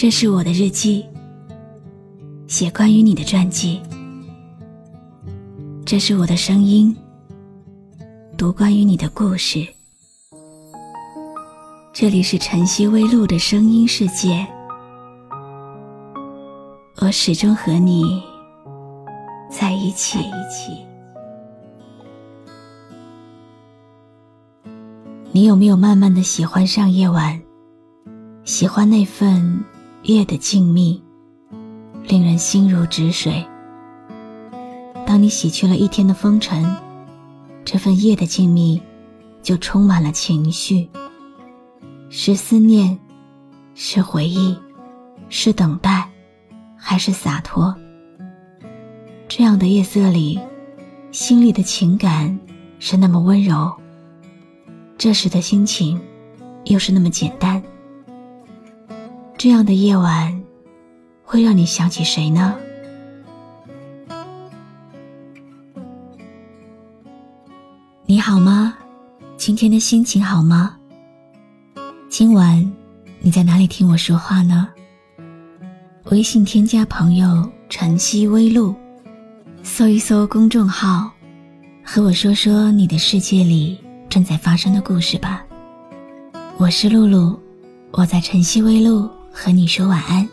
这是我的日记，写关于你的传记。这是我的声音，读关于你的故事。这里是晨曦微露的声音世界，我始终和你在一起。你有没有慢慢的喜欢上夜晚？喜欢那份夜的静谧，令人心如止水。当你洗去了一天的风尘，这份夜的静谧就充满了情绪。是思念，是回忆，是等待，还是洒脱？这样的夜色里，心里的情感是那么温柔。这时的心情，又是那么简单。这样的夜晚，会让你想起谁呢？你好吗？今天的心情好吗？今晚你在哪里听我说话呢？微信添加朋友“晨曦微露”，搜一搜公众号，和我说说你的世界里。正在发生的故事吧。我是露露，我在晨曦微露和你说晚安。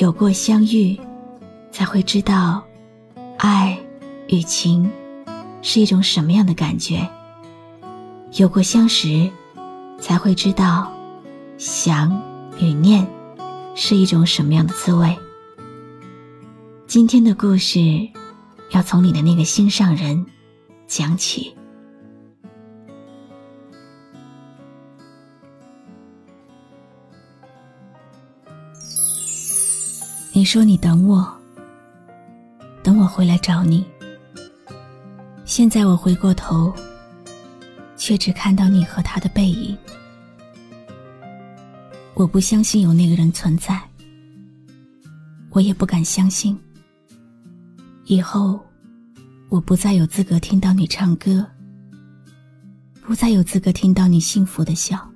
有过相遇，才会知道爱与情是一种什么样的感觉；有过相识，才会知道想与念是一种什么样的滋味。今天的故事。要从你的那个心上人讲起。你说你等我，等我回来找你。现在我回过头，却只看到你和他的背影。我不相信有那个人存在，我也不敢相信。以后，我不再有资格听到你唱歌，不再有资格听到你幸福的笑。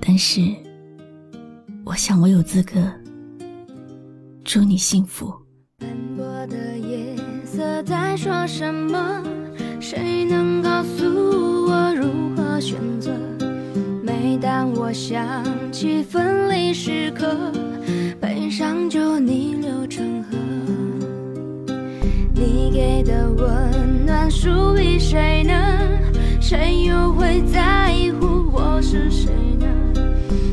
但是，我想我有资格祝你幸福。斑驳的夜色在说什么？谁能告诉我如何选择？每当我想起分离时刻，悲伤就逆流成河。你给的温暖属于谁呢？谁又会在乎我是谁呢？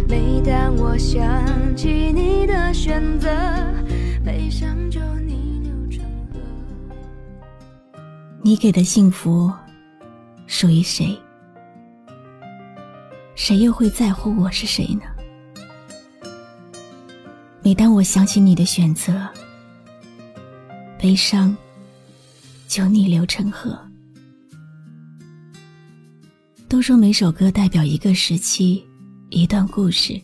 每当我想起你的选择，你给的幸福属于谁？谁又会在乎我是谁呢？每当我想起你的选择，悲伤。就逆流成河。都说每首歌代表一个时期，一段故事。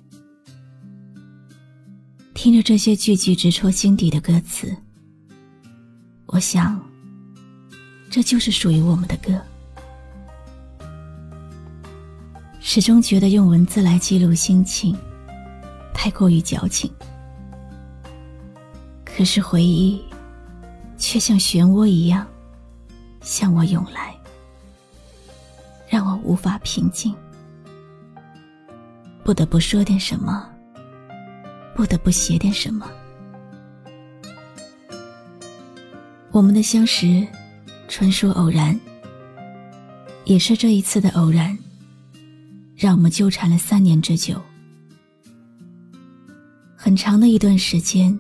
听着这些句句直戳心底的歌词，我想，这就是属于我们的歌。始终觉得用文字来记录心情，太过于矫情。可是回忆，却像漩涡一样。向我涌来，让我无法平静，不得不说点什么，不得不写点什么。我们的相识，纯属偶然，也是这一次的偶然，让我们纠缠了三年之久。很长的一段时间，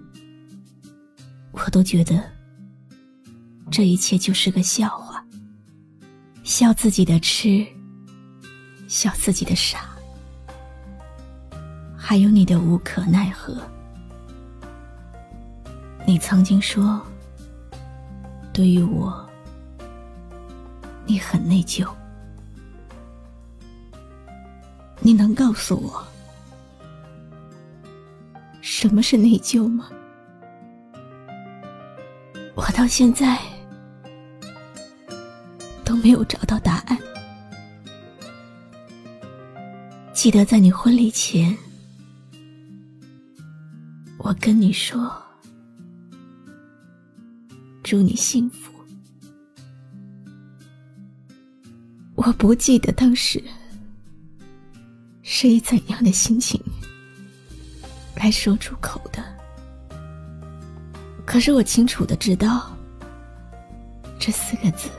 我都觉得。这一切就是个笑话，笑自己的痴，笑自己的傻，还有你的无可奈何。你曾经说，对于我，你很内疚。你能告诉我，什么是内疚吗？我到现在。都没有找到答案。记得在你婚礼前，我跟你说，祝你幸福。我不记得当时是以怎样的心情来说出口的，可是我清楚的知道，这四个字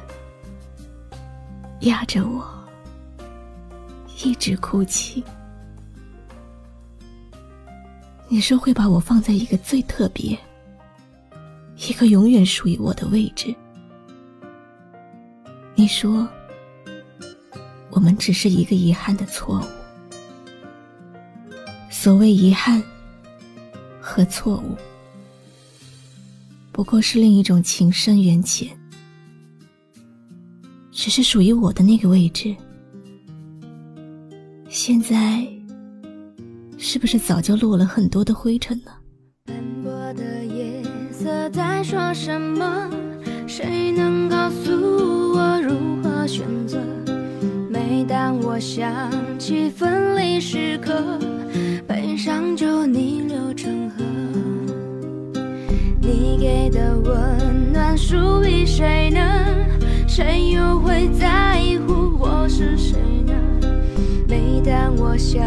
压着我一直哭泣。你说会把我放在一个最特别、一个永远属于我的位置。你说。我们只是一个遗憾的错误。所谓遗憾和错误，不过是另一种情深缘浅。只是属于我的那个位置，现在是不是早就落了很多的灰尘呢？斑驳的夜色在说什么？谁能告诉我如何选择？每当我想起分离时刻，悲伤就逆流成河。你给的温暖属于谁呢？谁又会在乎我是谁呢？每当我想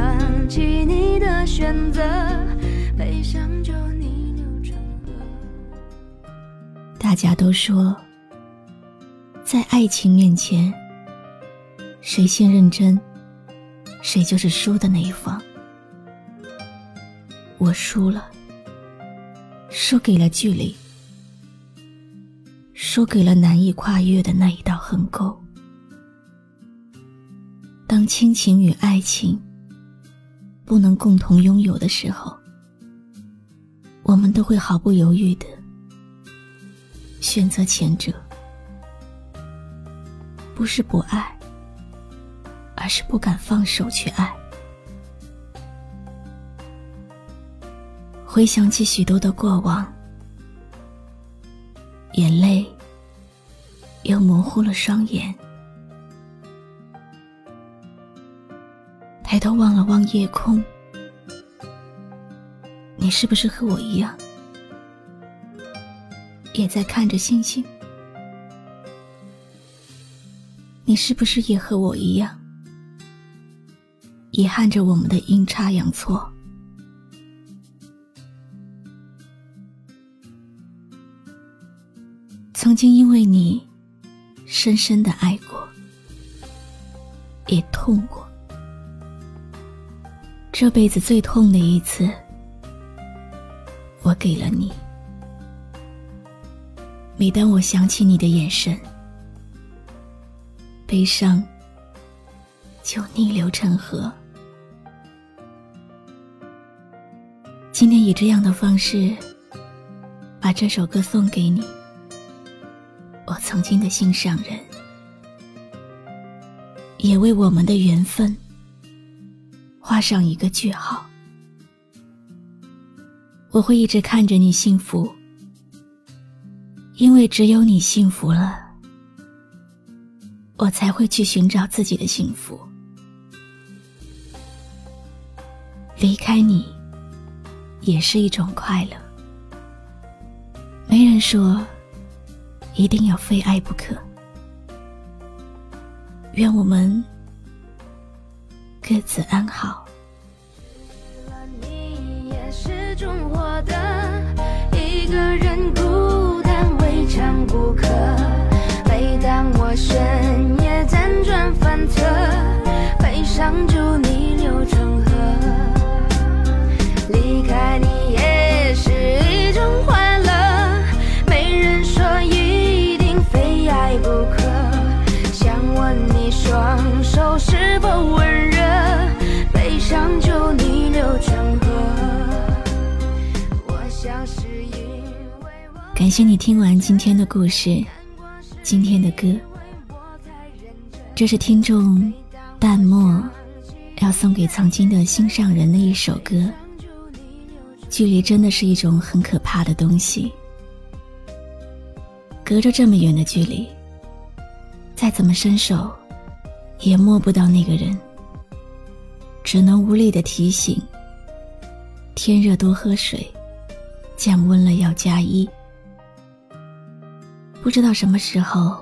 起你的选择，悲伤就逆流成河。大家都说，在爱情面前。谁先认真，谁就是输的那一方。我输了，输给了距离，输给了难以跨越的那一道横沟。当亲情与爱情不能共同拥有的时候，我们都会毫不犹豫的选择前者，不是不爱。而是不敢放手去爱。回想起许多的过往，眼泪又模糊了双眼。抬头望了望夜空，你是不是和我一样，也在看着星星？你是不是也和我一样？遗憾着我们的阴差阳错。曾经因为你，深深的爱过，也痛过。这辈子最痛的一次，我给了你。每当我想起你的眼神，悲伤就逆流成河。今天以这样的方式，把这首歌送给你，我曾经的心上人，也为我们的缘分画上一个句号。我会一直看着你幸福，因为只有你幸福了，我才会去寻找自己的幸福。离开你。也是一种快乐。没人说一定要非爱不可。愿我们各自安好。你也是种活的，感谢你听完今天的故事，今天的歌，这是听众淡漠要送给曾经的心上人的一首歌。距离真的是一种很可怕的东西。隔着这么远的距离，再怎么伸手，也摸不到那个人。只能无力的提醒：天热多喝水，降温了要加衣。不知道什么时候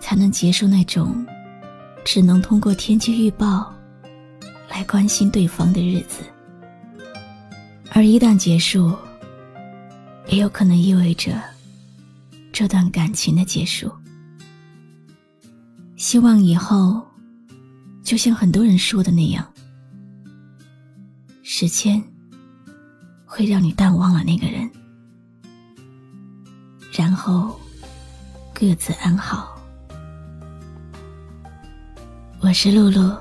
才能结束那种只能通过天气预报来关心对方的日子，而一旦结束，也有可能意味着这段感情的结束。希望以后，就像很多人说的那样。时间会让你淡忘了那个人，然后各自安好。我是露露，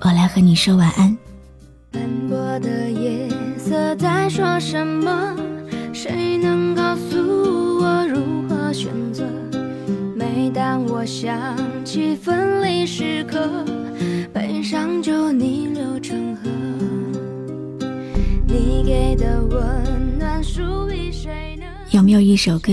我来和你说晚安。斑驳的夜色在说什么？谁能告诉我如何选择？每当我想起分离时刻，悲伤就逆流成河。你给的温暖属于谁呢有没有一首歌，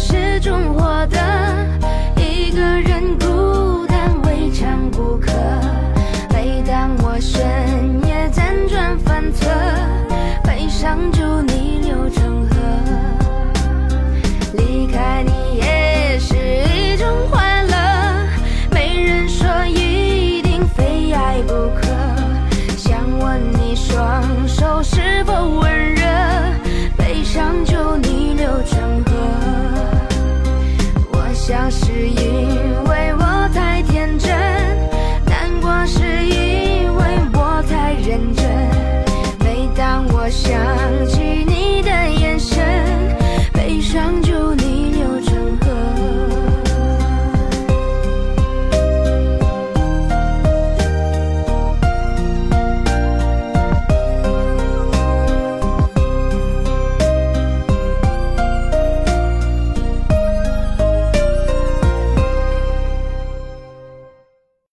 始终获得。一个人孤单，未尝不可。每当我深夜辗转反侧，悲伤就逆流